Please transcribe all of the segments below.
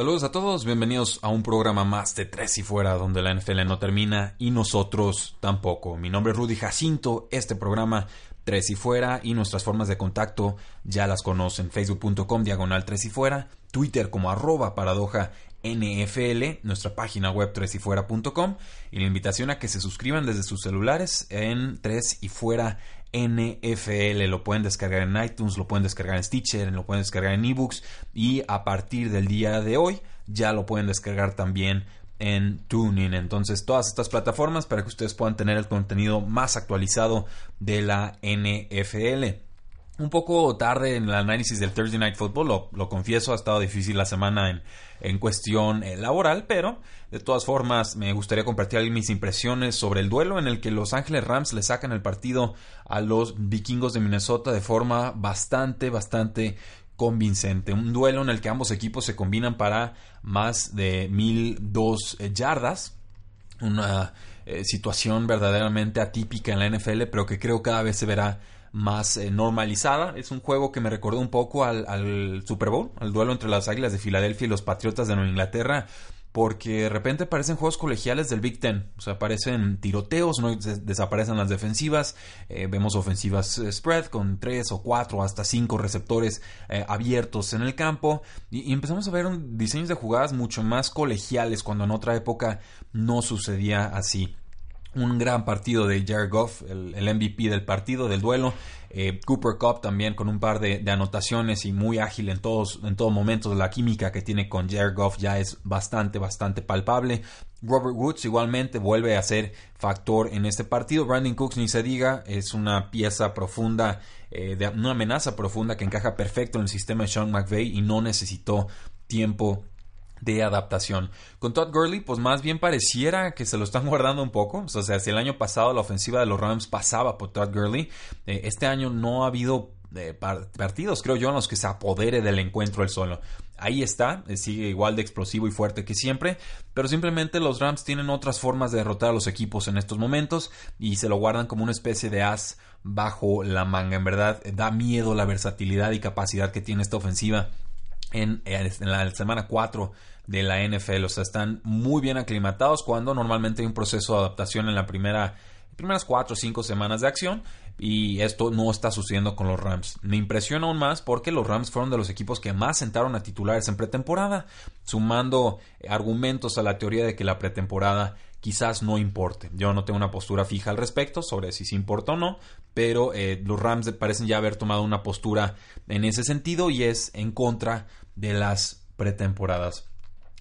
Saludos a todos, bienvenidos a un programa más de Tres y Fuera, donde la NFL no termina y nosotros tampoco. Mi nombre es Rudy Jacinto, este programa Tres y Fuera y nuestras formas de contacto ya las conocen, facebook.com diagonal Tres y Fuera, Twitter como arroba paradoja NFL, nuestra página web tresyfuera.com y la invitación a que se suscriban desde sus celulares en Tres y Fuera NFL. Lo pueden descargar en iTunes, lo pueden descargar en Stitcher, lo pueden descargar en ebooks y a partir del día de hoy ya lo pueden descargar también en Tuning. Entonces, todas estas plataformas para que ustedes puedan tener el contenido más actualizado de la NFL. Un poco tarde en el análisis del Thursday Night Football, lo, confieso, ha estado difícil la semana en, en cuestión eh, laboral, pero de todas formas me gustaría compartir mis impresiones sobre el duelo en el que Los Ángeles Rams le sacan el partido a los vikingos de Minnesota de forma bastante, bastante convincente. Un duelo en el que ambos equipos se combinan para más de 1002 eh, yardas. Una eh, situación verdaderamente atípica en la NFL, pero que creo cada vez se verá más eh, normalizada. Es un juego que me recordó un poco al, Super Bowl, al duelo entre las Águilas de Filadelfia y los Patriotas de Nueva Inglaterra, porque de repente parecen juegos colegiales del Big Ten, o sea, aparecen tiroteos, no desaparecen las defensivas, eh, vemos ofensivas eh, spread con tres o cuatro hasta cinco receptores abiertos en el campo. Y, y, empezamos a ver un, diseños de jugadas mucho más colegiales cuando en otra época no sucedía así un gran partido de Jared Goff, el, MVP del partido, del duelo. Eh, Cooper Cup también con un par de, de, anotaciones y muy ágil en todos, en todo momento. La química que tiene con Jared Goff ya es bastante, bastante palpable. Robert Woods igualmente vuelve a ser factor en este partido. Brandon Cooks, ni se diga, es una pieza profunda, eh, de, una amenaza profunda que encaja perfecto en el sistema de Sean McVay y no necesitó tiempo de adaptación. Con Todd Gurley, pues más bien pareciera que se lo están guardando un poco. O sea, si el año pasado la ofensiva de los Rams pasaba por Todd Gurley, eh, este año no ha habido eh, partidos, creo yo, en los que se apodere del encuentro el solo. Ahí está, eh, sigue igual de explosivo y fuerte que siempre, pero simplemente los Rams tienen otras formas de derrotar a los equipos en estos momentos y se lo guardan como una especie de as bajo la manga. En verdad, da miedo la versatilidad y capacidad que tiene esta ofensiva en, en, la semana 4 de la NFL. O sea, están muy bien aclimatados cuando normalmente hay un proceso de adaptación en la primera primeras 4 o 5 semanas de acción y esto no está sucediendo con los Rams. Me impresiona aún más porque los Rams fueron de los equipos que más sentaron a titulares en pretemporada, sumando argumentos a la teoría de que la pretemporada quizás no importe. Yo no tengo una postura fija al respecto sobre si se importa o no, pero eh, los Rams parecen ya haber tomado una postura en ese sentido y es en contra de las pretemporadas.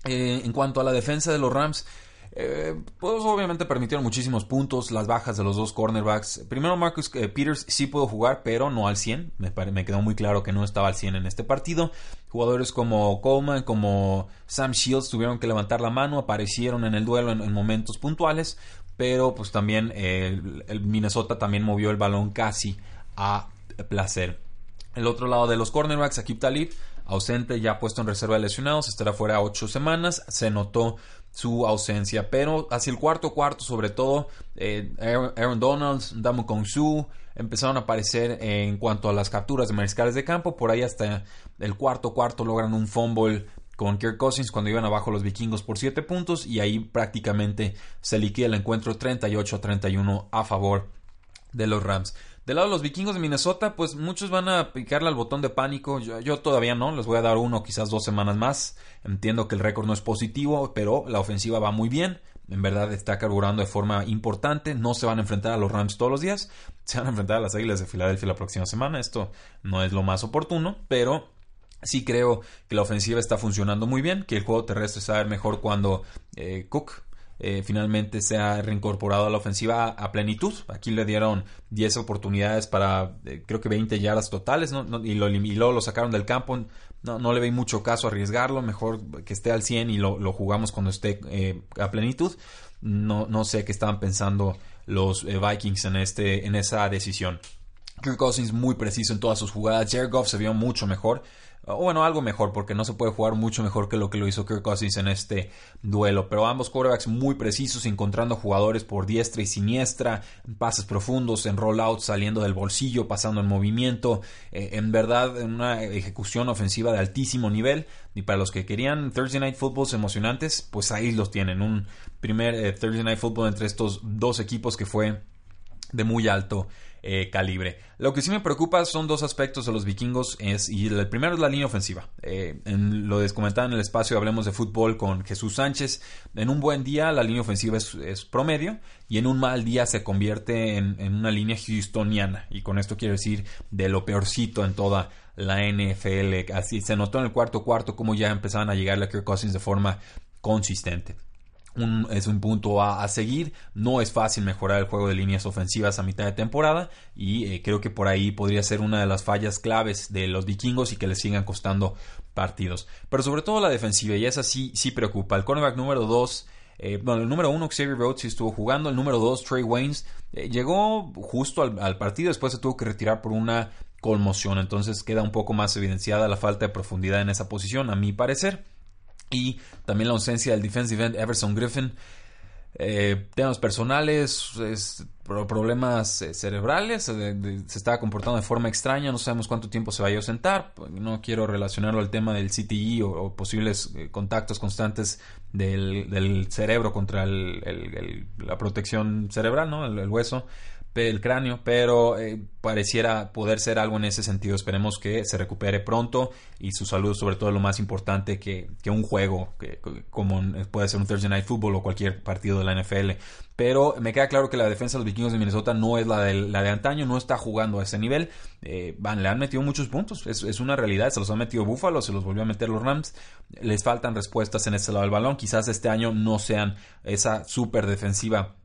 Eh, en cuanto a la defensa de los Rams, eh, pues obviamente permitieron muchísimos puntos, las bajas de los dos cornerbacks. Primero Marcus eh, Peters sí pudo jugar, pero no al 100. Me, quedó muy claro que no estaba al 100 en este partido. Jugadores como Coleman, como Sam Shields tuvieron que levantar la mano, aparecieron en el duelo en, en momentos puntuales, pero pues también el Minnesota también movió el balón casi a placer. El otro lado de los cornerbacks, Akib Talib, ausente, ya puesto en reserva de lesionados, estará fuera ocho semanas. Se notó su ausencia, pero hacia el cuarto cuarto, sobre todo, eh, Aaron Donalds, Damo Su empezaron a aparecer en cuanto a las capturas de mariscales de campo. Por ahí hasta el cuarto cuarto logran un fumble con Kirk Cousins cuando iban abajo los vikingos por 7 puntos y ahí prácticamente se liquida el encuentro 38 a 31 a favor de los Rams. Del lado de los vikingos de Minnesota, pues muchos van a picarle al botón de pánico. Yo, todavía no, les voy a dar uno, quizás dos semanas más. Entiendo que el récord no es positivo, pero la ofensiva va muy bien. En verdad está carburando de forma importante. No se van a enfrentar a los Rams todos los días. Se van a enfrentar a las Águilas de Filadelfia la próxima semana. Esto no es lo más oportuno, pero sí creo que la ofensiva está funcionando muy bien. Que el juego terrestre sabe mejor cuando eh, Cook eh, finalmente se ha reincorporado a la ofensiva a, plenitud. Aquí le dieron 10 oportunidades para eh, creo que 20 yardas totales y, lo, luego lo sacaron del campo. No, no le veis mucho caso arriesgarlo, mejor que esté al 100 y lo, lo jugamos cuando esté eh, a plenitud. No, no sé qué estaban pensando los Vikings en, este, en esa decisión. Kirk Cousins muy preciso en todas sus jugadas. Jared Goff se vio mucho mejor bueno, algo mejor, porque no se puede jugar mucho mejor que lo que lo hizo Kirk Cousins en este duelo. Pero ambos quarterbacks muy precisos, encontrando jugadores por diestra y siniestra, pases profundos, en rollouts, saliendo del bolsillo, pasando en movimiento. Eh, en verdad, una ejecución ofensiva de altísimo nivel. Y para los que querían Thursday Night Footballs emocionantes, pues ahí los tienen. Un primer eh, Thursday Night Football entre estos dos equipos que fue de muy alto eh, calibre. Lo que sí me preocupa son dos aspectos de los vikingos es, y el primero es la línea ofensiva. Eh, en, lo descomentaba en el espacio, hablemos de fútbol con Jesús Sánchez. En un buen día la línea ofensiva es, promedio y en un mal día se convierte en, una línea houstoniana. Y con esto quiero decir de lo peorcito en toda la NFL. Así se notó en el cuarto cuarto como ya empezaban a llegar a Kirk Cousins de forma consistente es un punto a, seguir. No es fácil mejorar el juego de líneas ofensivas a mitad de temporada y eh, creo que por ahí podría ser una de las fallas claves de los vikingos y que les sigan costando partidos. Pero sobre todo la defensiva y esa sí, sí preocupa. El cornerback número 2... Eh, bueno, el número uno, Xavier Rhodes, sí estuvo jugando. El número 2, Trey Waynes, eh, llegó justo al, al, partido. Después se tuvo que retirar por una conmoción. Entonces queda un poco más evidenciada la falta de profundidad en esa posición, a mi parecer y también la ausencia del defensive end Everson Griffin. Eh, temas personales, problemas eh, cerebrales, se estaba comportando de forma extraña, no sabemos cuánto tiempo se vaya a ausentar, pues, no quiero relacionarlo al tema del CTI e o, posibles eh, contactos constantes del, cerebro contra la protección cerebral, ¿no? el hueso, el cráneo, pero eh, pareciera poder ser algo en ese sentido. Esperemos que se recupere pronto y su salud, sobre todo, lo más importante que, un juego, que, como puede ser un Thursday Night Football o cualquier partido de la NFL. Pero me queda claro que la defensa de los vikingos de Minnesota no es la de, la de antaño, no está jugando a ese nivel. Eh, van, le han metido muchos puntos, es, una realidad. Se los ha metido Buffalo, se los volvió a meter los Rams. Les faltan respuestas en ese lado del balón. Quizás este año no sean esa super defensiva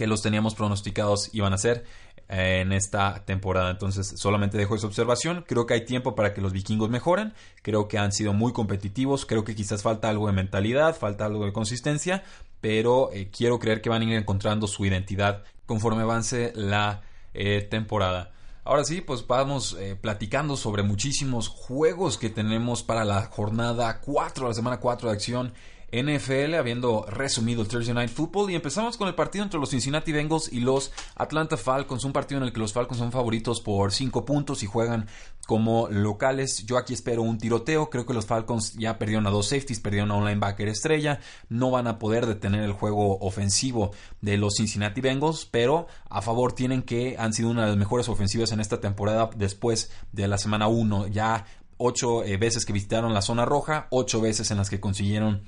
que los teníamos pronosticados iban a ser eh, en esta temporada. Entonces, solamente dejo esa observación. Creo que hay tiempo para que los vikingos mejoren. Creo que han sido muy competitivos. Creo que quizás falta algo de mentalidad, falta algo de consistencia. Pero eh, quiero creer que van a ir encontrando su identidad conforme avance la eh, temporada. Ahora sí, pues vamos platicando sobre muchísimos juegos que tenemos para la jornada 4, la semana 4 de acción NFL, habiendo resumido el Thursday Night Football. Y empezamos con el partido entre los Cincinnati Bengals y los Atlanta Falcons. Un partido en el que los Falcons son favoritos por 5 puntos y juegan como locales. Yo aquí espero un tiroteo. Creo que los Falcons ya perdieron a dos safeties, perdieron a un linebacker estrella. No van a poder detener el juego ofensivo de los Cincinnati Bengals, pero a favor tienen que han sido una de las mejores ofensivas en esta temporada después de la semana 1. Ya ocho eh, veces que visitaron la zona roja, ocho veces en las que consiguieron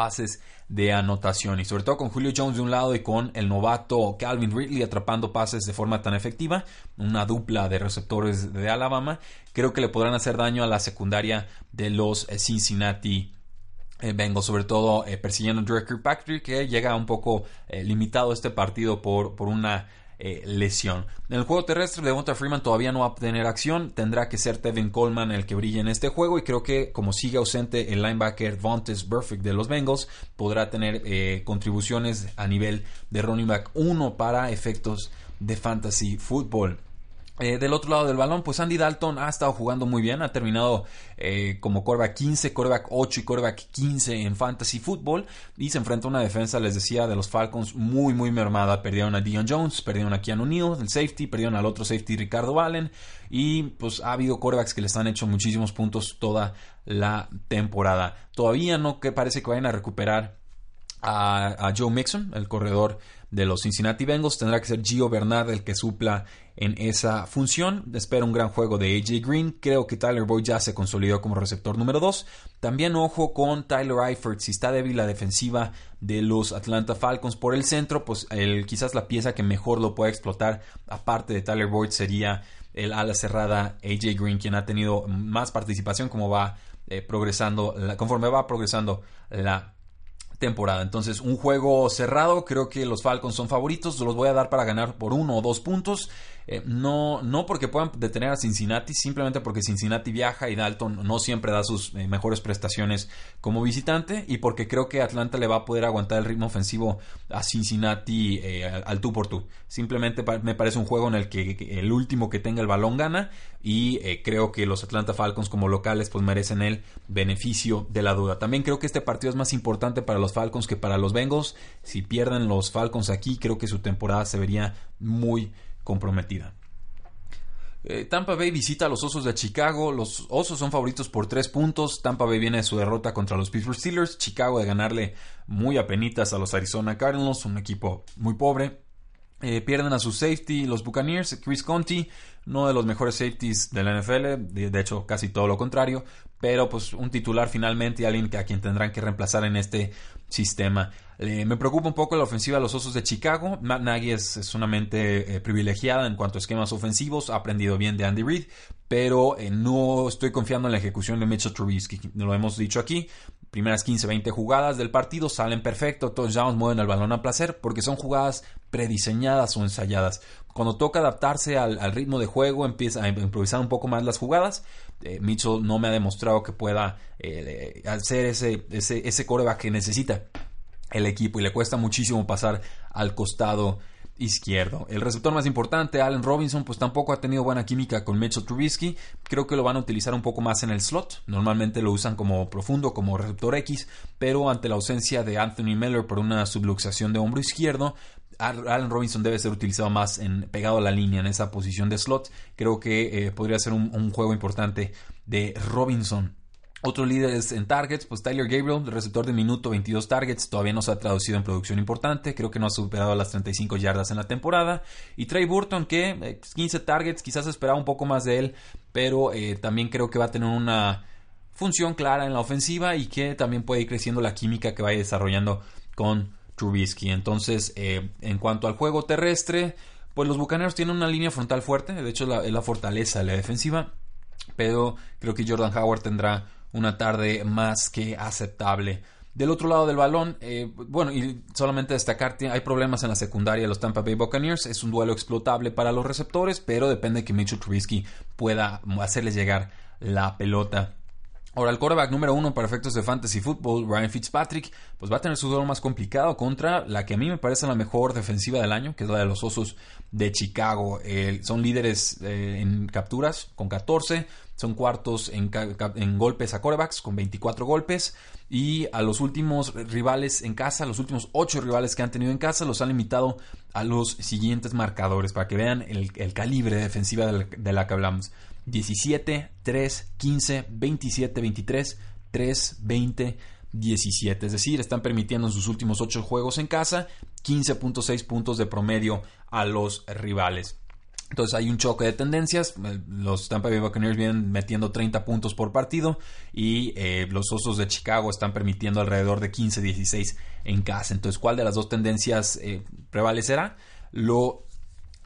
pases de anotación. Y sobre todo con Julio Jones de un lado y con el novato Calvin Ridley atrapando pases de forma tan efectiva, una dupla de receptores de Alabama, creo que le podrán hacer daño a la secundaria de los Cincinnati eh, Bengals, sobre todo eh, persiguiendo a Drew Kirkpatrick, que llega un poco eh, limitado este partido por, por una eh, lesión. En el juego terrestre, Devonta Freeman todavía no va a tener acción. Tendrá que ser Tevin Coleman el que brille en este juego. Y creo que, como sigue ausente el linebacker Vontes Burfict de los Bengals, podrá tener eh, contribuciones a nivel de running back 1 para efectos de fantasy football. Eh, del otro lado del balón, pues Andy Dalton ha estado jugando muy bien, ha terminado eh, como coreback 15, coreback 8 y coreback 15 en fantasy football y se enfrenta a una defensa, les decía, de los Falcons muy muy mermada. Perdieron a Dion Jones, perdieron a Keanu Neal, el safety, perdieron al otro safety Ricardo Allen y pues ha habido corebacks que les han hecho muchísimos puntos toda la temporada. Todavía no que parece que vayan a recuperar a, Joe Mixon, el corredor de los Cincinnati Bengals. Tendrá que ser Gio Bernard el que supla en esa función. Espero un gran juego de AJ Green. Creo que Tyler Boyd ya se consolidó como receptor número 2. También ojo con Tyler Eifert. Si está débil la defensiva de los Atlanta Falcons por el centro, pues el, quizás la pieza que mejor lo pueda explotar, aparte de Tyler Boyd, sería el ala cerrada AJ Green, quien ha tenido más participación como va eh, progresando, conforme va progresando la temporada. Entonces, un juego cerrado, creo que los Falcons son favoritos, los voy a dar para ganar por uno o dos puntos. Eh, no, no porque puedan detener a Cincinnati, simplemente porque Cincinnati viaja y Dalton no siempre da sus eh, mejores prestaciones como visitante y porque creo que Atlanta le va a poder aguantar el ritmo ofensivo a Cincinnati eh, al tú por tú. Simplemente me parece un juego en el que el último que tenga el balón gana y creo que los Atlanta Falcons como locales pues merecen el beneficio de la duda. También creo que este partido es más importante para los Falcons que para los Bengals. Si pierden los Falcons aquí, creo que su temporada se vería muy comprometida. Eh, Tampa Bay visita a los Osos de Chicago. Los Osos son favoritos por tres puntos. Tampa Bay viene de su derrota contra los Pittsburgh Steelers. Chicago de ganarle muy apenitas a los Arizona Cardinals, un equipo muy pobre. Eh, pierden a su safety los Buccaneers, Chris Conti, no de los mejores safeties de la NFL, de, hecho casi todo lo contrario, pero pues un titular finalmente y alguien a quien tendrán que reemplazar en este sistema. Eh, me preocupa un poco la ofensiva de los Osos de Chicago. Matt Nagy es, una mente eh, privilegiada en cuanto a esquemas ofensivos, ha aprendido bien de Andy Reid, pero eh, no estoy confiando en la ejecución de Mitchell Trubisky. Lo hemos dicho aquí. Primeras 15, 20 jugadas del partido salen perfecto, todos ya mueven el balón a placer porque son jugadas prediseñadas o ensayadas. Cuando toca adaptarse al, ritmo de juego, empieza a improvisar un poco más las jugadas. Mitchell no me ha demostrado que pueda hacer ese, ese, ese coreback que necesita el equipo y le cuesta muchísimo pasar al costado izquierdo. El receptor más importante, Allen Robinson, pues tampoco ha tenido buena química con Mitchell Trubisky. Creo que lo van a utilizar un poco más en el slot. Normalmente lo usan como profundo, como receptor X, pero ante la ausencia de Anthony Miller por una subluxación de hombro izquierdo, Allen Robinson debe ser utilizado más en, pegado a la línea en esa posición de slot. Creo que eh, podría ser un juego importante de Robinson. Otros líderes en targets, pues Tyler Gabriel, receptor de minuto, 22 targets, todavía no se ha traducido en producción importante, creo que no ha superado las 35 yardas en la temporada. Y Trey Burton, que 15 eh, targets, quizás esperaba un poco más de él, pero eh, también creo que va a tener una función clara en la ofensiva y que también puede ir creciendo la química que vaya desarrollando con Trubisky. Entonces, eh, en cuanto al juego terrestre, pues los Bucaneros tienen una línea frontal fuerte, de hecho es la fortaleza de la defensiva, pero creo que Jordan Howard tendrá una tarde más que aceptable. Del otro lado del balón, eh, bueno, y solamente destacar, hay problemas en la secundaria de los Tampa Bay Buccaneers. Es un duelo explotable para los receptores, pero depende de que Mitchell Trubisky pueda hacerles llegar la pelota. Ahora, el quarterback número uno para efectos de fantasy football, Ryan Fitzpatrick, pues va a tener su duelo más complicado contra la que a mí me parece la mejor defensiva del año, que es la de los Osos de Chicago. son líderes eh, en capturas con 14, son cuartos en, golpes a corebacks con 24 golpes. Y a los últimos rivales en casa, los últimos 8 rivales que han tenido en casa, los han limitado a los siguientes marcadores para que vean el, calibre de defensiva de la, que hablamos. 17, 3, 15, 27, 23, 3, 20, 17. Es decir, están permitiendo en sus últimos 8 juegos en casa 15.6 puntos de promedio a los rivales. Entonces hay un choque de tendencias. Eh, los Tampa Bay Buccaneers vienen metiendo 30 puntos por partido y eh, los Osos de Chicago están permitiendo alrededor de 15-16 en casa. Entonces, ¿cuál de las dos tendencias eh, prevalecerá? Lo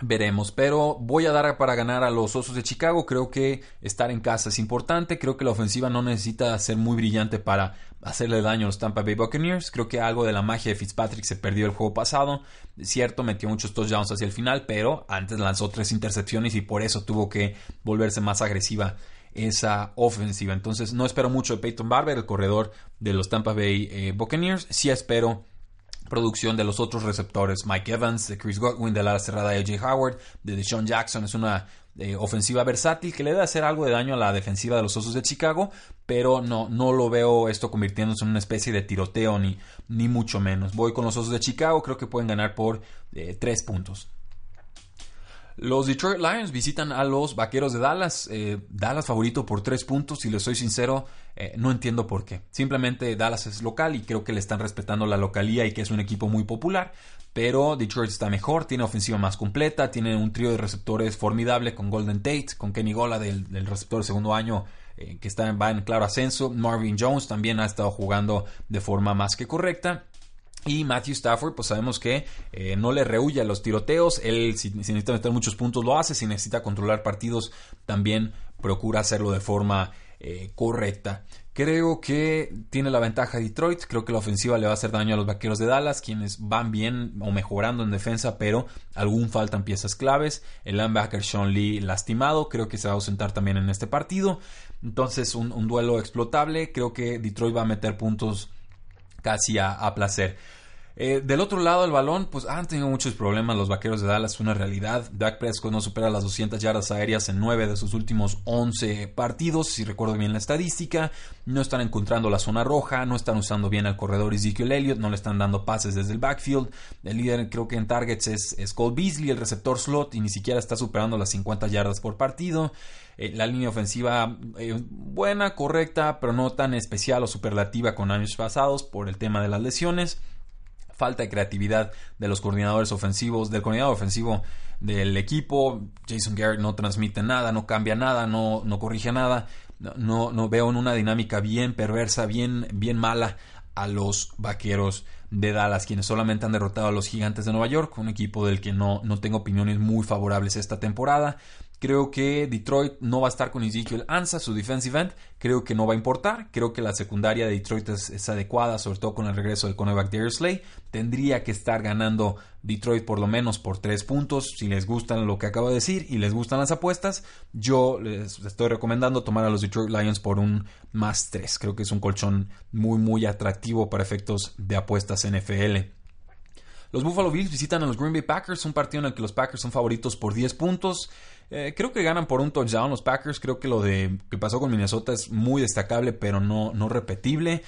Veremos, pero voy a dar para ganar a los Osos de Chicago. Creo que estar en casa es importante. Creo que la ofensiva no necesita ser muy brillante para hacerle daño a los Tampa Bay Buccaneers. Creo que algo de la magia de Fitzpatrick se perdió el juego pasado. Cierto, metió muchos touchdowns hacia el final, pero antes lanzó tres intercepciones y por eso tuvo que volverse más agresiva esa ofensiva. Entonces, no espero mucho de Peyton Barber, el corredor de los Tampa Bay eh, Buccaneers. Sí espero producción de los otros receptores, Mike Evans, de Chris Godwin, de la cerrada AJ Howard, de Deshaun Jackson, es una eh, ofensiva versátil que le debe hacer algo de daño a la defensiva de los Osos de Chicago, pero no, no lo veo esto convirtiéndose en una especie de tiroteo ni, ni mucho menos. Voy con los Osos de Chicago, creo que pueden ganar por eh, tres puntos. Los Detroit Lions visitan a los Vaqueros de Dallas. Eh, Dallas favorito por tres puntos y les soy sincero, eh, no entiendo por qué. Simplemente Dallas es local y creo que le están respetando la localía y que es un equipo muy popular. Pero Detroit está mejor, tiene ofensiva más completa, tiene un trío de receptores formidable con Golden Tate, con Kenny Gola del, receptor de segundo año eh, que está, va en claro ascenso. Marvin Jones también ha estado jugando de forma más que correcta. Y Matthew Stafford, pues sabemos que eh, no le rehuye a los tiroteos. Él, si, necesita meter muchos puntos, lo hace. Si necesita controlar partidos, también procura hacerlo de forma eh, correcta. Creo que tiene la ventaja Detroit. Creo que la ofensiva le va a hacer daño a los vaqueros de Dallas, quienes van bien o mejorando en defensa, pero aún faltan piezas claves. El linebacker Sean Lee lastimado, creo que se va a ausentar también en este partido. Entonces, un, duelo explotable. Creo que Detroit va a meter puntos casi a placer. Eh, del otro lado del balón, pues han tenido muchos problemas los vaqueros de Dallas, una realidad. Dak Prescott no supera las 200 yardas aéreas en 9 de sus últimos 11 partidos, si recuerdo bien la estadística. No están encontrando la zona roja, no están usando bien al corredor Ezekiel Elliott, no le están dando pases desde el backfield. El líder, creo que en targets es, Cole Beasley, el receptor slot, y ni siquiera está superando las 50 yardas por partido. Eh, la línea ofensiva eh, buena, correcta, pero no tan especial o superlativa con años pasados por el tema de las lesiones falta de creatividad de los coordinadores ofensivos, del coordinador ofensivo del equipo. Jason Garrett no transmite nada, no cambia nada, no, no corrige nada. No, no veo en una dinámica bien perversa, bien, bien mala a los vaqueros de Dallas, quienes solamente han derrotado a los gigantes de Nueva York, un equipo del que no, no tengo opiniones muy favorables esta temporada. Creo que Detroit no va a estar con Ezekiel Ansa, su defensive end. Creo que no va a importar. Creo que la secundaria de Detroit es, adecuada, sobre todo con el regreso del cornerback Darius Slay. Tendría que estar ganando Detroit por lo menos por tres puntos. Si les gustan lo que acabo de decir y les gustan las apuestas, yo les estoy recomendando tomar a los Detroit Lions por un más tres. Creo que es un colchón muy, muy atractivo para efectos de apuestas NFL. Los Buffalo Bills visitan a los Green Bay Packers, un partido en el que los Packers son favoritos por 10 puntos. Eh, creo que ganan por un touchdown los Packers. Creo que lo de que pasó con Minnesota es muy destacable, pero no, no repetible.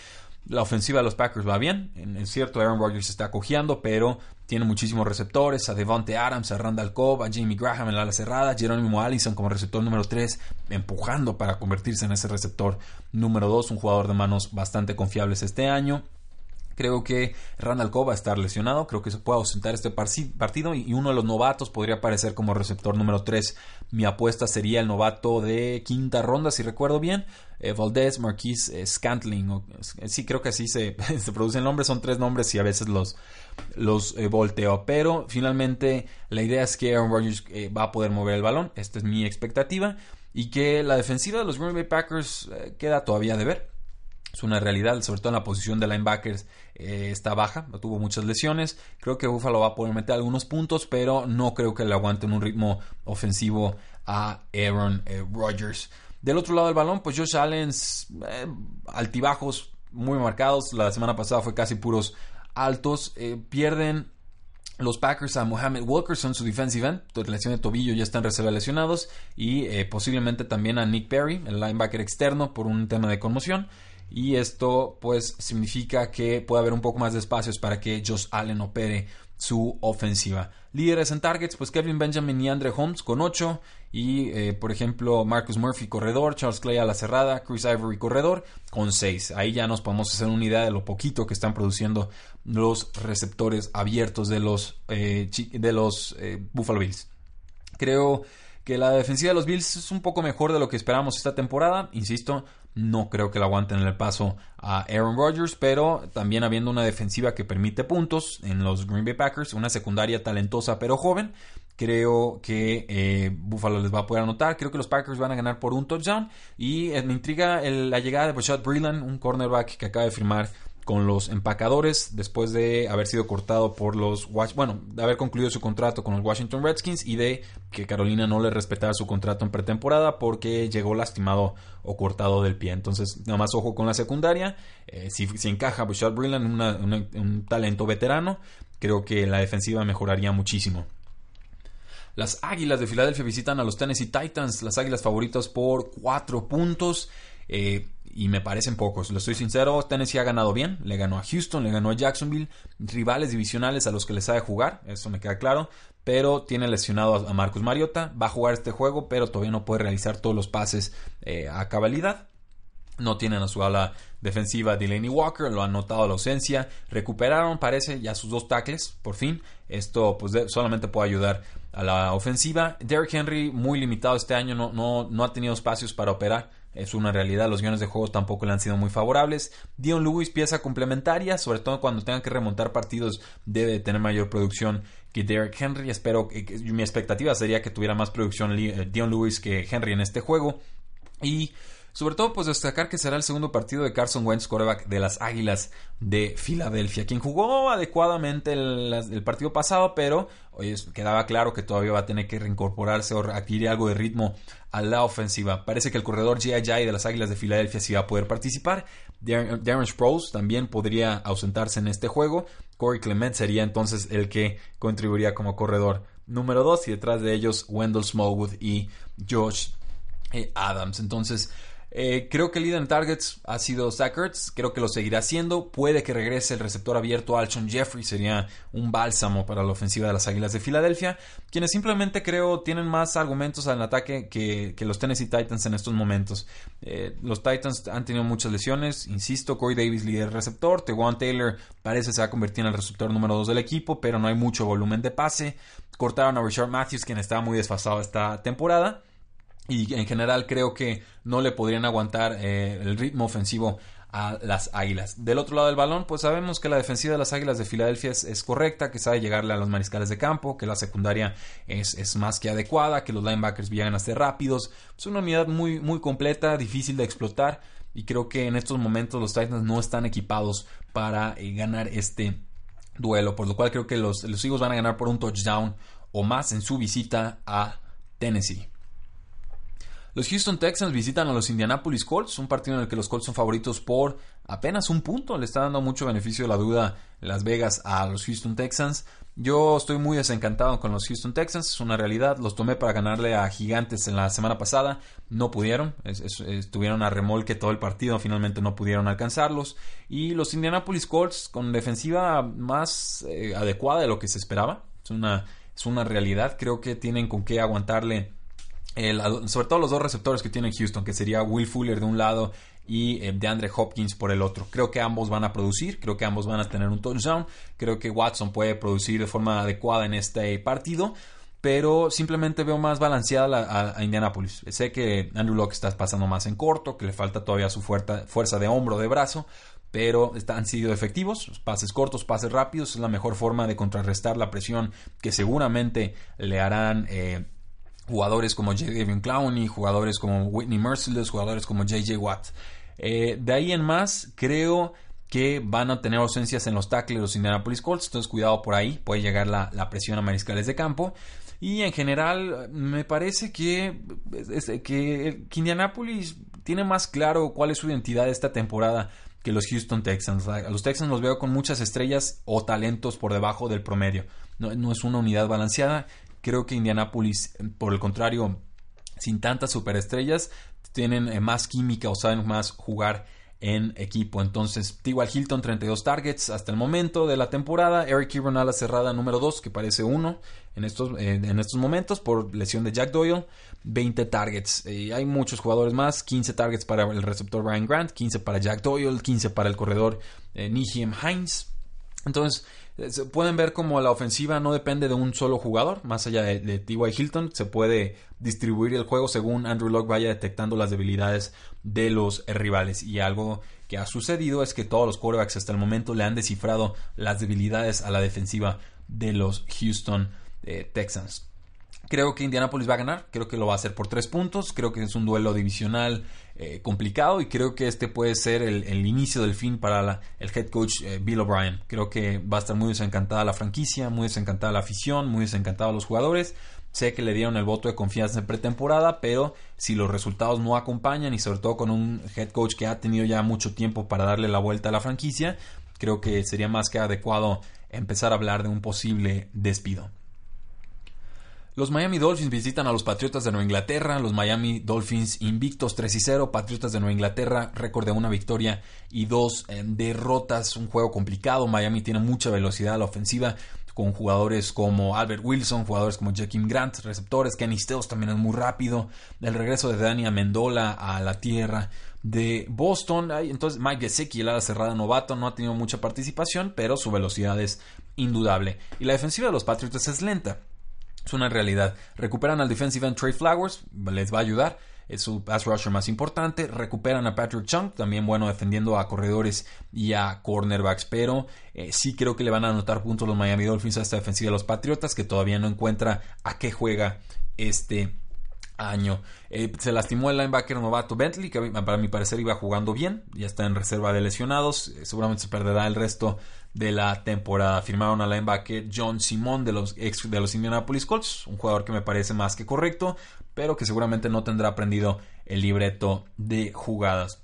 La ofensiva de los Packers va bien. Es cierto, Aaron Rodgers está cojeando, pero tiene muchísimos receptores. A Devonte Adams, a Randall Cobb, a Jamie Graham en la ala cerrada, Jerónimo Allison como receptor número 3, empujando para convertirse en ese receptor número 2, un jugador de manos bastante confiables este año. Creo que Randall Cobb va a estar lesionado. Creo que se puede ausentar este partido. Y uno de los novatos podría aparecer como receptor número 3. Mi apuesta sería el novato de quinta ronda, si recuerdo bien. Eh, Valdez Marquis eh, Scantling. Eh, sí, creo que así se, se producen nombres. Son tres nombres y a veces los, los volteo. Pero finalmente la idea es que Aaron Rodgers va a poder mover el balón. Esta es mi expectativa. Y que la defensiva de los Green Bay Packers queda todavía de ver es una realidad, sobre todo en la posición de linebackers eh, está baja, tuvo muchas lesiones. Creo que Buffalo va a poder meter algunos puntos, pero no creo que le aguanten un ritmo ofensivo a Aaron eh, Rodgers. Del otro lado del balón, pues Josh Allen, eh, altibajos muy marcados. La semana pasada fue casi puros altos. pierden los Packers a Mohamed Wilkerson, su defensive end, lesión de tobillo, ya están reserva lesionados. Y posiblemente también a Nick Perry, el linebacker externo, por un tema de conmoción y esto pues significa que puede haber un poco más de espacios para que Josh Allen opere su ofensiva. Líderes en targets, pues Kevin Benjamin y Andre Holmes con 8 y eh, por ejemplo Marcus Murphy corredor, Charles Clay a la cerrada, Chris Ivory corredor con 6. Ahí ya nos podemos hacer una idea de lo poquito que están produciendo los receptores abiertos de los, eh, de los eh, Buffalo Bills. Creo que la defensiva de los Bills es un poco mejor de lo que esperamos esta temporada. Insisto, no creo que la aguanten en el paso a Aaron Rodgers, pero también habiendo una defensiva que permite puntos en los Green Bay Packers, una secundaria talentosa pero joven, creo que eh, Buffalo les va a poder anotar. Creo que los Packers van a ganar por un touchdown. Y me intriga la llegada de Bashad Breeland, un cornerback que acaba de firmar con los empacadores después de haber sido cortado por los bueno, de haber concluido su contrato con los Washington Redskins y de que Carolina no le respetara su contrato en pretemporada porque llegó lastimado o cortado del pie. Entonces, nada más ojo con la secundaria. Eh, si, encaja Bashad Breeland, un talento veterano, creo que la defensiva mejoraría muchísimo. Las Águilas de Filadelfia visitan a los Tennessee Titans, las Águilas favoritas por 4 puntos. Eh, y me parecen pocos. Lo estoy sincero, Tennessee ha ganado bien. Le ganó a Houston, le ganó a Jacksonville. Rivales divisionales a los que les sabe jugar, eso me queda claro. Pero tiene lesionado a Marcus Mariota. Va a jugar este juego, pero todavía no puede realizar todos los pases eh, a cabalidad. No tienen a su ala defensiva Delaney Walker, lo han notado la ausencia. Recuperaron, parece, ya sus dos tackles, por fin. Esto pues solamente puede ayudar a la ofensiva. Derrick Henry, muy limitado este año, no, no, no ha tenido espacios para operar es una realidad. Los guiones de juego tampoco le han sido muy favorables. Dion Lewis, pieza complementaria, sobre todo cuando tenga que remontar partidos, debe tener mayor producción que Derek Henry. Espero que, mi expectativa sería que tuviera más producción eh, Dion Lewis que Henry en este juego. Y Sobre todo, pues destacar que será el segundo partido de Carson Wentz, quarterback de las Águilas de Filadelfia, quien jugó adecuadamente el, partido pasado, pero hoy quedaba claro que todavía va a tener que reincorporarse o adquirir algo de ritmo a la ofensiva. Parece que el corredor G.I.J. de las Águilas de Filadelfia sí va a poder participar. Darren Sproles también podría ausentarse en este juego. Corey Clement sería entonces el que contribuiría como corredor número 2 y detrás de ellos Wendell Smallwood y Josh eh, Adams. Entonces, eh, creo que el líder en targets ha sido Zach creo que lo seguirá haciendo. Puede que regrese el receptor abierto Alshon Jeffrey, sería un bálsamo para la ofensiva de las Águilas de Filadelfia, quienes simplemente creo tienen más argumentos al ataque que, los Tennessee Titans en estos momentos. Eh, los Titans han tenido muchas lesiones, insisto, Corey Davis líder receptor, Tewan Taylor parece se va a convertir en el receptor número 2 del equipo, pero no hay mucho volumen de pase. Cortaron a Richard Matthews, quien estaba muy desfasado esta temporada. Y en general creo que no le podrían aguantar eh, el ritmo ofensivo a las Águilas. Del otro lado del balón, pues sabemos que la defensiva de las Águilas de Filadelfia es, correcta, que sabe llegarle a los mariscales de campo, que la secundaria es, más que adecuada, que los linebackers llegan a ser rápidos. Es una unidad muy, muy completa, difícil de explotar y creo que en estos momentos los Titans no están equipados para eh, ganar este duelo, por lo cual creo que los, los van a ganar por un touchdown o más en su visita a Tennessee. Los Houston Texans visitan a los Indianapolis Colts, un partido en el que los Colts son favoritos por apenas un punto. Le está dando mucho beneficio la duda Las Vegas a los Houston Texans. Yo estoy muy desencantado con los Houston Texans, es una realidad. Los tomé para ganarle a Gigantes en la semana pasada, no pudieron, estuvieron a remolque todo el partido, finalmente no pudieron alcanzarlos. Y los Indianapolis Colts con defensiva más eh, adecuada de lo que se esperaba, es una, es una realidad. Creo que tienen con qué aguantarle sobre todo los dos receptores que tiene Houston, que sería Will Fuller de un lado y eh, DeAndre Hopkins por el otro. Creo que ambos van a producir, creo que ambos van a tener un touchdown, creo que Watson puede producir de forma adecuada en este partido, pero simplemente veo más balanceada a, Indianapolis. Sé que Andrew Locke está pasando más en corto, que le falta todavía su fuerza, fuerza de hombro, de brazo, pero han sido efectivos, pases cortos, pases rápidos, es la mejor forma de contrarrestar la presión que seguramente le harán... Eh, jugadores como J. David Clowney, jugadores como Whitney Merciless, jugadores como J.J. Watt. Eh, de ahí en más, creo que van a tener ausencias en los tackles los Indianapolis Colts, entonces cuidado por ahí, puede llegar la, presión a mariscales de campo. Y en general, me parece que, que, Indianapolis tiene más claro cuál es su identidad esta temporada que los Houston Texans. A los Texans los veo con muchas estrellas o talentos por debajo del promedio. No, no es una unidad balanceada. Creo que Indianapolis, por el contrario, sin tantas superestrellas, tienen eh, más química o saben más jugar en equipo. Entonces, igual Hilton 32 targets hasta el momento de la temporada. Eric Ebron a la cerrada número 2, que parece uno en estos, eh, en estos momentos por lesión de Jack Doyle. 20 targets. Hay muchos jugadores más. 15 targets para el receptor Ryan Grant, 15 para Jack Doyle, 15 para el corredor eh, Hines. Entonces, pueden ver como la ofensiva no depende de un solo jugador, más allá de, T.Y. Hilton, se puede distribuir el juego según Andrew Locke vaya detectando las debilidades de los rivales. Y algo que ha sucedido es que todos los quarterbacks hasta el momento le han descifrado las debilidades a la defensiva de los Houston eh, Texans. Creo que Indianapolis va a ganar, creo que lo va a hacer por tres puntos, creo que es un duelo divisional eh, complicado y creo que este puede ser el, inicio del fin para el head coach eh, Bill O'Brien. Creo que va a estar muy desencantada la franquicia, muy desencantada la afición, muy desencantada los jugadores. Sé que le dieron el voto de confianza en pretemporada, pero si los resultados no acompañan y sobre todo con un head coach que ha tenido ya mucho tiempo para darle la vuelta a la franquicia, creo que sería más que adecuado empezar a hablar de un posible despido. Los Miami Dolphins visitan a los Patriotas de Nueva Inglaterra. Los Miami Dolphins invictos 3 y 0. Patriotas de Nueva Inglaterra, récord de una victoria y dos eh, derrotas. Un juego complicado. Miami tiene mucha velocidad a la ofensiva con jugadores como Albert Wilson, jugadores como Jaquim Grant, receptores. Kenny Stills también es muy rápido. El regreso de Dani Amendola a la tierra de Boston. Entonces Mike Gesicki, el ala cerrada novato, no ha tenido mucha participación, pero su velocidad es indudable. Y la defensiva de los Patriotas es lenta. Es una realidad. Recuperan al defensive end Trey Flowers, les va a ayudar. Es su pass rusher más importante. Recuperan a Patrick Chung, también bueno defendiendo a corredores y a cornerbacks. Pero eh, sí creo que le van a anotar puntos los Miami Dolphins a esta defensiva de los Patriotas, que todavía no encuentra a qué juega este año. Eh, se lastimó el linebacker novato Bentley, que para mi parecer iba jugando bien, ya está en reserva de lesionados, eh, seguramente se perderá el resto de la temporada. Firmaron al linebacker John Simon de los, ex, de los Indianapolis Colts, un jugador que me parece más que correcto, pero que seguramente no tendrá aprendido el libreto de jugadas.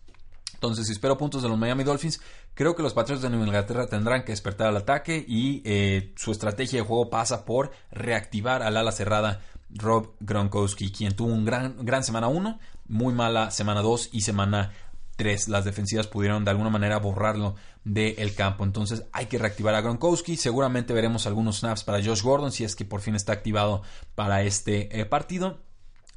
Entonces, si espero puntos de los Miami Dolphins, creo que los Patriots de Nueva Inglaterra tendrán que despertar al ataque y eh, su estrategia de juego pasa por reactivar al ala cerrada Rob Gronkowski, quien tuvo un gran, gran semana 1, muy mala semana 2 y semana 3. Las defensivas pudieron de alguna manera borrarlo del campo. Entonces hay que reactivar a Gronkowski. Seguramente veremos algunos snaps para Josh Gordon si es que por fin está activado para este eh, partido.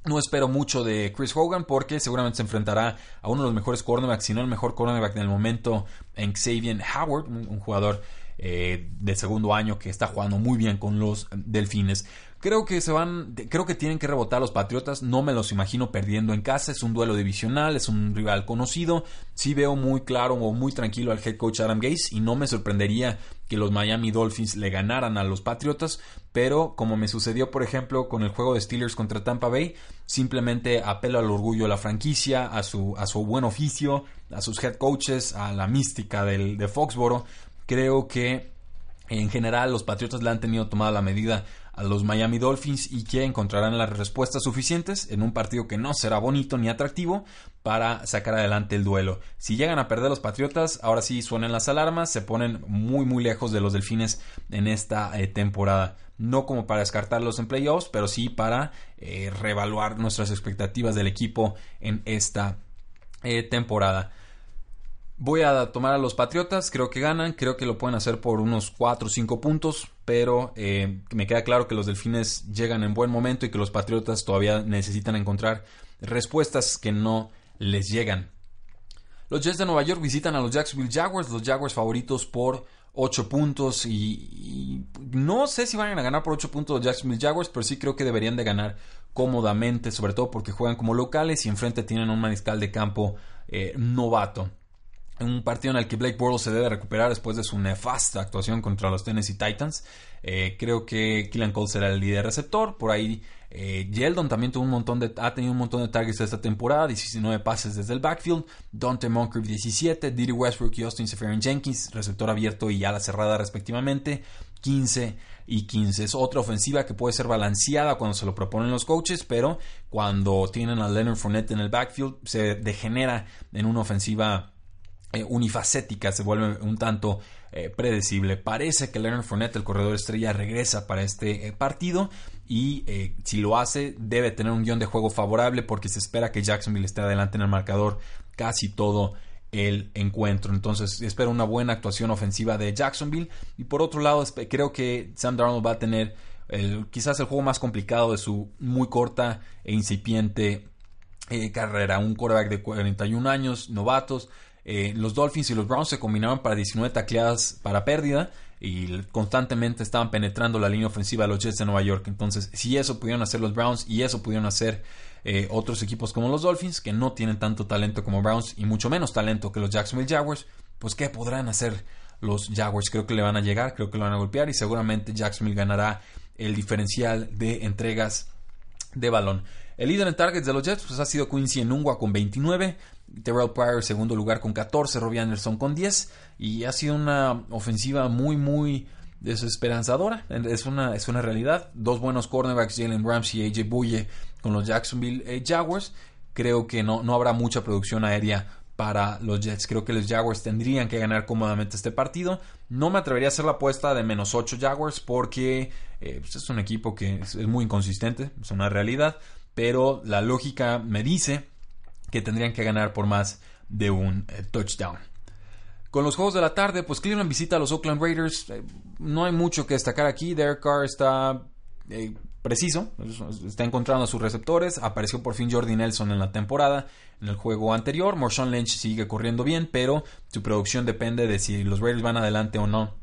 No espero mucho de Chris Hogan porque seguramente se enfrentará a uno de los mejores cornerbacks, si no el mejor cornerback del momento, en Xavier Howard, un, jugador eh, de segundo año que está jugando muy bien con los Delfines. Creo que se van, creo que tienen que rebotar los Patriotas, no me los imagino perdiendo en casa, es un duelo divisional, es un rival conocido, sí veo muy claro o muy tranquilo al head coach Adam Gase y no me sorprendería que los Miami Dolphins le ganaran a los Patriotas, pero como me sucedió por ejemplo con el juego de Steelers contra Tampa Bay, simplemente apelo al orgullo de la franquicia, a su, a su buen oficio, a sus head coaches, a la mística del, de Foxboro, creo que en general los Patriotas le han tenido tomada la medida a los Miami Dolphins y que encontrarán las respuestas suficientes en un partido que no será bonito ni atractivo para sacar adelante el duelo. Si llegan a perder los Patriotas, ahora sí suenan las alarmas, se ponen muy muy lejos de los Delfines en esta eh, temporada. No como para descartarlos en playoffs, pero sí para eh, reevaluar nuestras expectativas del equipo en esta eh, temporada. Voy a tomar a los Patriotas, creo que ganan, creo que lo pueden hacer por unos 4 o 5 puntos, pero eh, me queda claro que los Delfines llegan en buen momento y que los Patriotas todavía necesitan encontrar respuestas que no les llegan. Los Jets de Nueva York visitan a los Jacksonville Jaguars, los Jaguars favoritos por 8 puntos y, no sé si van a ganar por 8 puntos los Jacksonville Jaguars, pero sí creo que deberían de ganar cómodamente, sobre todo porque juegan como locales y enfrente tienen un mariscal de campo eh, novato un partido en el que Blake Bortles se debe recuperar después de su nefasta actuación contra los Tennessee Titans. Eh, creo que Killian Cole será el líder receptor. Por ahí eh, Yeldon también tuvo un montón de, ha tenido un montón de targets esta temporada, 19 pases desde el backfield. Dante Moncrief 17, Diddy Westbrook y Austin Seferian Jenkins, receptor abierto y ala cerrada respectivamente, 15 y 15. Es otra ofensiva que puede ser balanceada cuando se lo proponen los coaches, pero cuando tienen a Leonard Fournette en el backfield se degenera en una ofensiva unifacética, se vuelve un tanto eh, predecible. Parece que Leonard Fournette, el corredor estrella, regresa para este eh, partido y si lo hace debe tener un guion de juego favorable porque se espera que Jacksonville esté adelante en el marcador casi todo el encuentro. Entonces espero una buena actuación ofensiva de Jacksonville y por otro lado creo que Sam Darnold va a tener quizás el juego más complicado de su muy corta e incipiente carrera. Un quarterback de 41 años, novatos, eh, los Dolphins y los Browns se combinaban para 19 tacleadas para pérdida y constantemente estaban penetrando la línea ofensiva de los Jets de Nueva York. Entonces, si eso pudieron hacer los Browns y eso pudieron hacer eh, otros equipos como los Dolphins, que no tienen tanto talento como Browns y mucho menos talento que los Jacksonville Jaguars, pues ¿qué podrán hacer los Jaguars? Creo que le van a llegar, creo que lo van a golpear y seguramente Jacksonville ganará el diferencial de entregas de balón. El líder en targets de los Jets pues, ha sido Quincy Enungua con 29, Terrell Pryor segundo lugar con 14, Robbie Anderson con 10 y ha sido una ofensiva muy muy desesperanzadora, es una, es una realidad. Dos buenos cornerbacks, Jalen Ramsey y AJ Buye con los Jacksonville eh, Jaguars. Creo que no, no habrá mucha producción aérea para los Jets. Creo que los Jaguars tendrían que ganar cómodamente este partido. No me atrevería a hacer la apuesta de menos 8 Jaguars porque eh, pues, es un equipo que es, muy inconsistente, es una realidad pero la lógica me dice que tendrían que ganar por más de un eh, touchdown. Con los juegos de la tarde, pues Cleveland visita a los Oakland Raiders. Eh, no hay mucho que destacar aquí. Derek Carr está eh, preciso, está encontrando a sus receptores. Apareció por fin Jordi Nelson en la temporada. En el juego anterior, Marshawn Lynch sigue corriendo bien, pero su producción depende de si los Raiders van adelante o no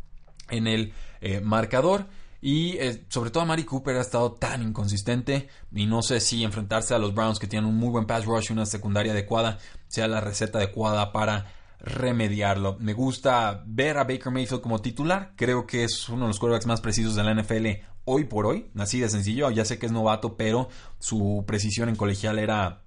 en el marcador. Y eh, sobre todo Mari Cooper ha estado tan inconsistente y no sé si enfrentarse a los Browns que tienen un muy buen pass rush y una secundaria adecuada sea la receta adecuada para remediarlo. Me gusta ver a Baker Mayfield como titular. Creo que es uno de los quarterbacks más precisos de la NFL hoy por hoy, así de sencillo. Ya sé que es novato, pero su precisión en colegial era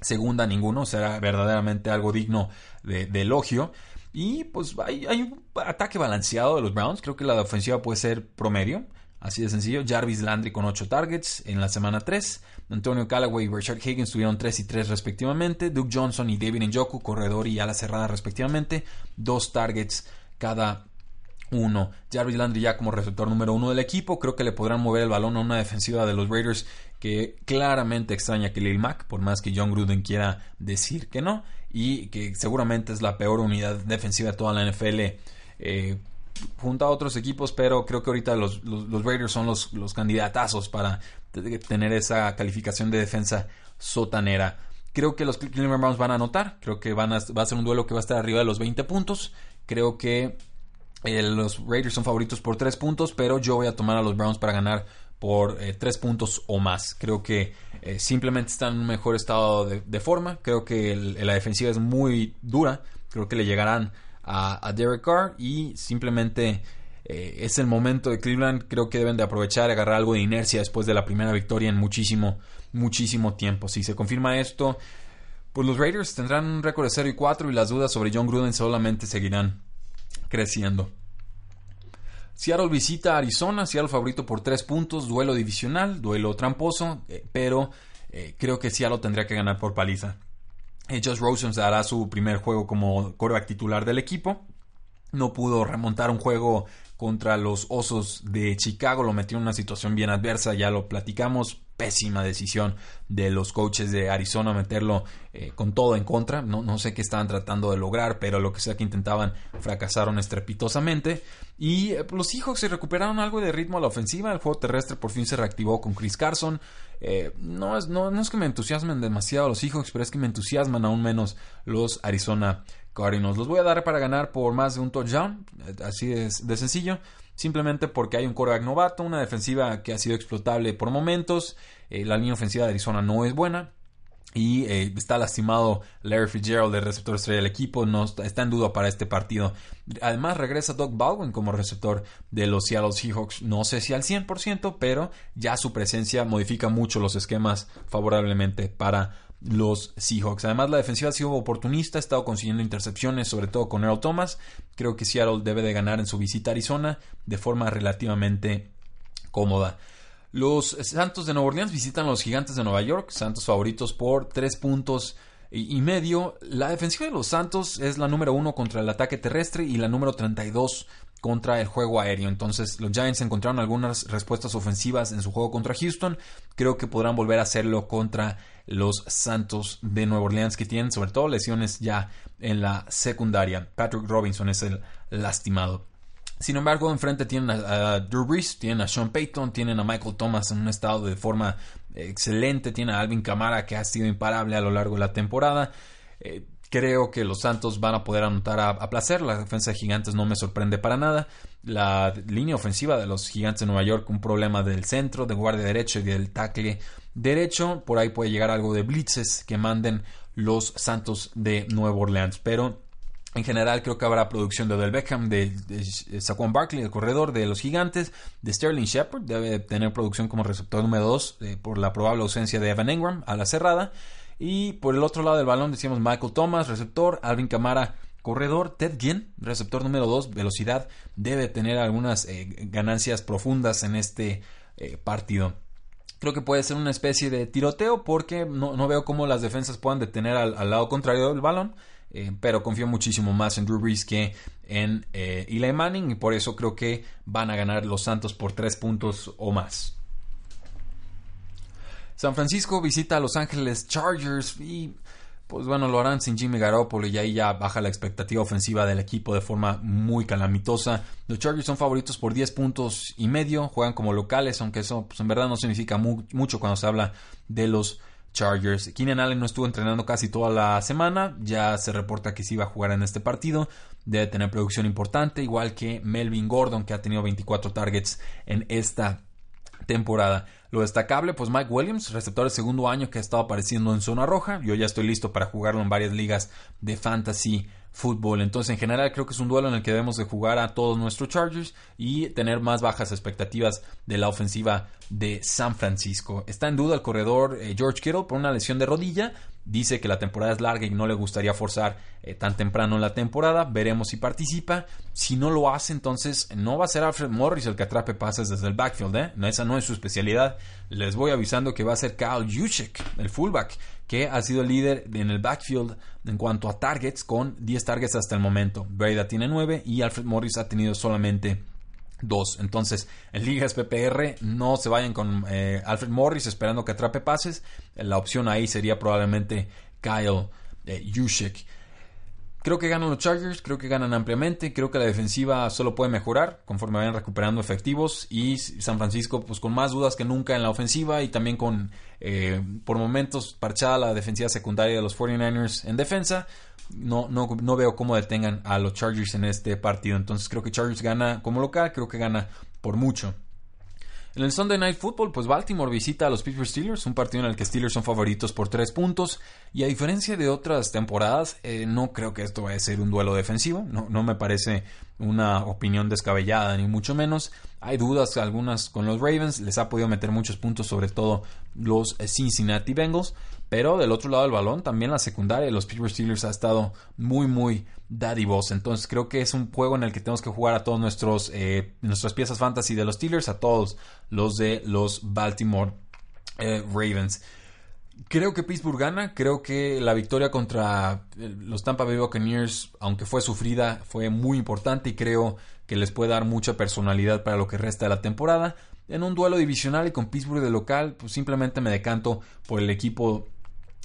segunda a ninguno, o sea, era verdaderamente algo digno de, elogio. Y pues hay, hay, ataque balanceado de los Browns. Creo que la ofensiva puede ser promedio. Así de sencillo. Jarvis Landry con 8 targets en la semana 3. Antonio Callaway y Richard Higgins tuvieron 3 y 3 respectivamente. Duke Johnson y David Njoku, corredor y ala cerrada respectivamente. 2 targets cada uno. Jarvis Landry ya como receptor número uno del equipo. Creo que le podrán mover el balón a una defensiva de los Raiders que claramente extraña que Lil Mack, por más que John Gruden quiera decir que no. Y que seguramente es la peor unidad defensiva de toda la NFL. Eh, junto a otros equipos, pero creo que ahorita los, Raiders son los, los candidatazos para tener esa calificación de defensa sotanera. Creo que los Cleveland Browns van a anotar, creo que van a, va a ser un duelo que va a estar arriba de los 20 puntos. Creo que eh, los Raiders son favoritos por 3 puntos, pero yo voy a tomar a los Browns para ganar por 3 eh, puntos o más. Creo que eh, simplemente están en un mejor estado de, forma. Creo que la defensiva es muy dura. Creo que le llegarán a, Derek Carr y simplemente eh, es el momento de Cleveland. Creo que deben de aprovechar y agarrar algo de inercia después de la primera victoria en muchísimo, muchísimo tiempo. Si se confirma esto, pues los Raiders tendrán un récord de 0 y 4 y las dudas sobre John Gruden solamente seguirán creciendo. Seattle visita a Arizona, Seattle favorito por 3 puntos, duelo divisional, duelo tramposo, eh, pero eh, creo que Seattle tendría que ganar por paliza. Josh Rosen hará su primer juego como quarterback titular del equipo. No pudo remontar un juego contra los Osos de Chicago, lo metió en una situación bien adversa, ya lo platicamos, pésima decisión de los coaches de Arizona meterlo eh, con todo en contra. No, no, sé qué estaban tratando de lograr, pero lo que sea que intentaban fracasaron estrepitosamente. Y eh, los Seahawks se recuperaron algo de ritmo a la ofensiva. El juego terrestre por fin se reactivó con Chris Carson. Eh, no, es, no, no, es que me entusiasmen demasiado los Seahawks, pero es que me entusiasman aún menos los Arizona Cardinals. Los voy a dar para ganar por más de un touchdown. Así es de sencillo simplemente porque hay un coreback novato, una defensiva que ha sido explotable por momentos, eh, la línea ofensiva de Arizona no es buena. Y eh, está lastimado Larry Fitzgerald, el receptor estrella del equipo, no está, en duda para este partido. Además regresa Doug Baldwin como receptor de los Seattle Seahawks, no sé si al 100%, pero ya su presencia modifica mucho los esquemas favorablemente para los Seahawks. Además, la defensiva ha sido oportunista, ha estado consiguiendo intercepciones, sobre todo con Earl Thomas. Creo que Seattle debe de ganar en su visita a Arizona de forma relativamente cómoda. Los Santos de Nueva Orleans visitan a los Gigantes de Nueva York, Santos favoritos por tres puntos y medio. La defensiva de los Santos es la número uno contra el ataque terrestre y la número 32 contra el juego aéreo. Entonces los Giants encontraron algunas respuestas ofensivas en su juego contra Houston. Creo que podrán volver a hacerlo contra los Santos de Nueva Orleans que tienen sobre todo lesiones ya en la secundaria. Patrick Robinson es el lastimado. Sin embargo, enfrente tienen a, Drew Brees, tienen a Sean Payton, tienen a Michael Thomas en un estado de forma excelente, tienen a Alvin Kamara que ha sido imparable a lo largo de la temporada. Eh, Creo que los Santos van a poder anotar a, placer. La defensa de Gigantes no me sorprende para nada. La línea ofensiva de los Gigantes de Nueva York, un problema del centro, de guardia derecho y del tackle derecho. Por ahí puede llegar algo de blitzes que manden los Santos de Nueva Orleans. Pero en general creo que habrá producción de Odell Beckham, de, Saquon Barkley, el corredor de los gigantes, de Sterling Shepard, debe tener producción como receptor número 2 eh, por la probable ausencia de Evan Engram a la cerrada. Y por el otro lado del balón decíamos Michael Thomas, receptor, Alvin Camara, corredor, Ted Ginn, receptor número 2, velocidad, debe tener algunas eh, ganancias profundas en este eh, partido. Creo que puede ser una especie de tiroteo porque no, veo cómo las defensas puedan detener al, lado contrario del balón. Eh, pero confío muchísimo más en Drew Brees que en Eli Manning y por eso creo que van a ganar los Santos por tres puntos o más. San Francisco visita a Los Ángeles Chargers y pues bueno, lo harán sin Jimmy Garoppolo y ahí ya baja la expectativa ofensiva del equipo de forma muy calamitosa. Los Chargers son favoritos por 10 puntos y medio, juegan como locales, aunque eso pues, en verdad no significa mucho cuando se habla de los Chargers. Keenan Allen no estuvo entrenando casi toda la semana, ya se reporta que sí va a jugar en este partido, debe tener producción importante, igual que Melvin Gordon que ha tenido 24 targets en esta temporada. Lo destacable, pues Mike Williams, receptor de segundo año que ha estado apareciendo en zona roja. Yo ya estoy listo para jugarlo en varias ligas de fantasy fútbol. Entonces, en general, creo que es un duelo en el que debemos de jugar a todos nuestros Chargers y tener más bajas expectativas de la ofensiva de San Francisco. Está en duda el corredor eh, George Kittle por una lesión de rodilla. Dice que la temporada es larga y no le gustaría forzar eh, tan temprano la temporada. Veremos si participa. Si no lo hace, entonces no va a ser Alfred Morris el que atrape pases desde el backfield. ¿eh? Esa no es su especialidad. Les voy avisando que va a ser Kyle Juszczyk, el fullback, que ha sido líder en el backfield en cuanto a targets con 10 targets hasta el momento. Breda tiene 9 y Alfred Morris ha tenido solamente 2. Entonces, en ligas PPR no se vayan con eh, Alfred Morris esperando que atrape pases. La opción ahí sería probablemente Kyle eh, Creo que ganan los Chargers, creo que ganan ampliamente, creo que la defensiva solo puede mejorar conforme vayan recuperando efectivos y San Francisco pues con más dudas que nunca en la ofensiva y también con eh, por momentos parchada la defensiva secundaria de los 49ers en defensa. No, no, no veo cómo detengan a los Chargers en este partido. Entonces creo que Chargers gana como local, creo que gana por mucho. En el Sunday Night Football, pues Baltimore visita a los Pittsburgh Steelers, un partido en el que Steelers son favoritos por tres puntos. Y a diferencia de otras temporadas, eh, no creo que esto vaya a ser un duelo defensivo. No, no me parece una opinión descabellada, ni mucho menos. Hay dudas algunas con los Ravens, les ha podido meter muchos puntos, sobre todo los Cincinnati Bengals. Pero del otro lado del balón, también la secundaria de los Pittsburgh Steelers ha estado muy, muy daddy boss. Entonces creo que es un juego en el que tenemos que jugar a todos nuestros eh, nuestras piezas fantasy de los Steelers, a todos los de los Baltimore eh, Ravens. Creo que Pittsburgh gana, creo que la victoria contra eh, los Tampa Bay Buccaneers, aunque fue sufrida, fue muy importante y creo que les puede dar mucha personalidad para lo que resta de la temporada. En un duelo divisional y con Pittsburgh de local, pues simplemente me decanto por el equipo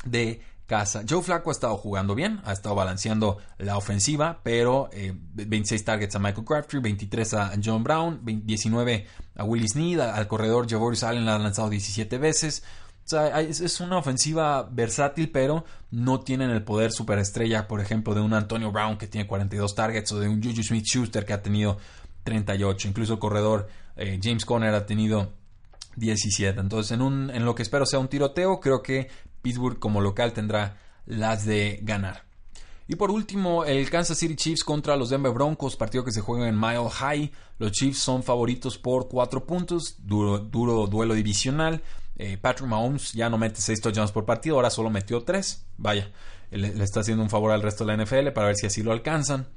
de casa. Joe Flacco ha estado jugando bien, ha estado balanceando la ofensiva, pero 26 eh, targets a Michael Crabtree, 23 a John Brown, 19 a Willie Snead, al corredor Javoris Allen la ha lanzado 17 veces. O sea, es una ofensiva versátil, pero no tienen el poder superestrella, por ejemplo, de un Antonio Brown que tiene 42 targets o de un Juju Smith Schuster que ha tenido 38. Incluso el corredor eh, James Conner ha tenido 17. Entonces, en, un, en lo que espero sea un tiroteo, creo que Pittsburgh como local tendrá las de ganar. Y por último, el Kansas City Chiefs contra los Denver Broncos, partido que se juega en Mile High. Los Chiefs son favoritos por 4 puntos, duro, duelo divisional. Eh, Patrick Mahomes ya no mete 6 touchdowns por partido, ahora solo metió 3. Vaya, le, está haciendo un favor al resto de la NFL para ver si así lo alcanzan.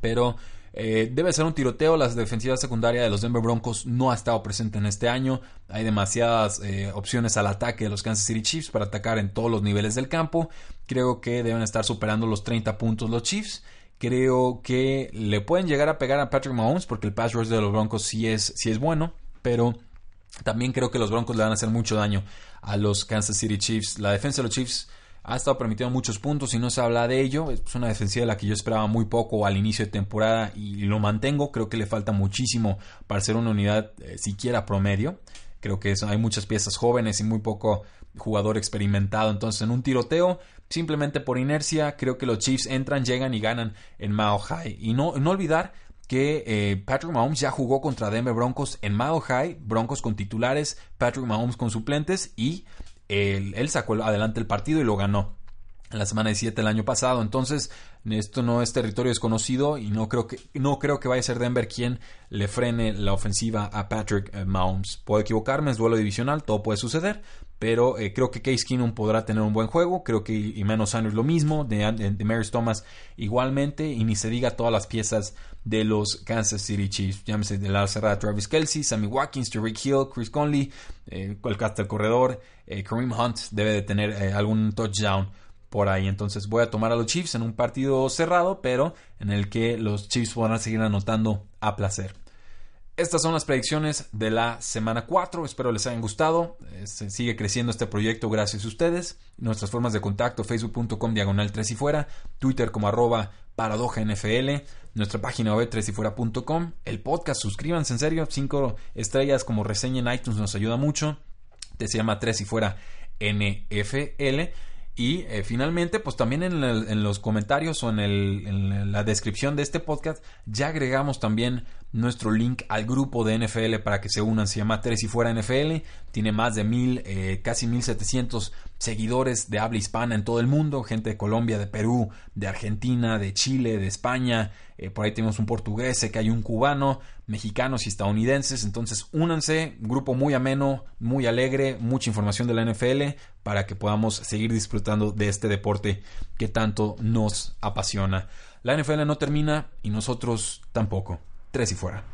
Pero eh, debe ser un tiroteo. La defensiva secundaria de los Denver Broncos no ha estado presente en este año. Hay demasiadas eh, opciones al ataque de los Kansas City Chiefs para atacar en todos los niveles del campo. Creo que deben estar superando los 30 puntos los Chiefs. Creo que le pueden llegar a pegar a Patrick Mahomes porque el pass rush de los Broncos sí es, sí es bueno. Pero también creo que los Broncos le van a hacer mucho daño a los Kansas City Chiefs. La defensa de los Chiefs ha estado permitiendo muchos puntos y no se habla de ello. Es una defensiva de la que yo esperaba muy poco al inicio de temporada y lo mantengo. Creo que le falta muchísimo para ser una unidad eh, siquiera promedio. Creo que hay muchas piezas jóvenes y muy poco jugador experimentado. Entonces, en un tiroteo, simplemente por inercia, creo que los Chiefs entran, llegan y ganan en Mao High. Y no, no olvidar que eh, Patrick Mahomes ya jugó contra Denver Broncos en Mao High, Broncos con titulares, Patrick Mahomes con suplentes y él, sacó adelante el partido y lo ganó en la semana 17 del año pasado. Entonces, esto no es territorio desconocido y no creo que, no creo que vaya a ser Denver quien le frene la ofensiva a Patrick eh, Mahomes. Puedo equivocarme, es duelo divisional, todo puede suceder, pero eh, creo que Case Keenum podrá tener un buen juego. Creo que menos Sanders lo mismo, de, de, Maris Thomas igualmente, y ni se diga todas las piezas de los Kansas City Chiefs. Llámese de la cerrada Travis Kelsey, Sammy Watkins, Tariq Hill, Chris Conley, eh, el corredor, eh, Kareem Hunt debe de tener algún touchdown por ahí. Entonces voy a tomar a los Chiefs en un partido cerrado, pero en el que los Chiefs podrán seguir anotando a placer. Estas son las predicciones de la semana 4. Espero les hayan gustado. Se sigue creciendo este proyecto gracias a ustedes. Nuestras formas de contacto, facebook.com diagonal 3 y fuera, Twitter como arroba paradoja NFL, nuestra página web 3 y fuera.com, el podcast, suscríbanse en serio, 5 estrellas como reseña en iTunes nos ayuda mucho. Te se llama 3 y fuera NFL. Y eh, finalmente, pues también en, los comentarios o en, en, la descripción de este podcast ya agregamos también nuestro link al grupo de NFL para que se unan. Se llama Tres y Fuera NFL. Tiene más de mil, eh, casi mil setecientos seguidores de habla hispana en todo el mundo. Gente de Colombia, de Perú, de Argentina, de Chile, de España. Eh, por ahí tenemos un portugués, que hay un cubano, mexicanos y estadounidenses. Entonces, únanse. Grupo muy ameno, muy alegre, mucha información de la NFL para que podamos seguir disfrutando de este deporte que tanto nos apasiona. La NFL no termina y nosotros tampoco. Tres y fuera.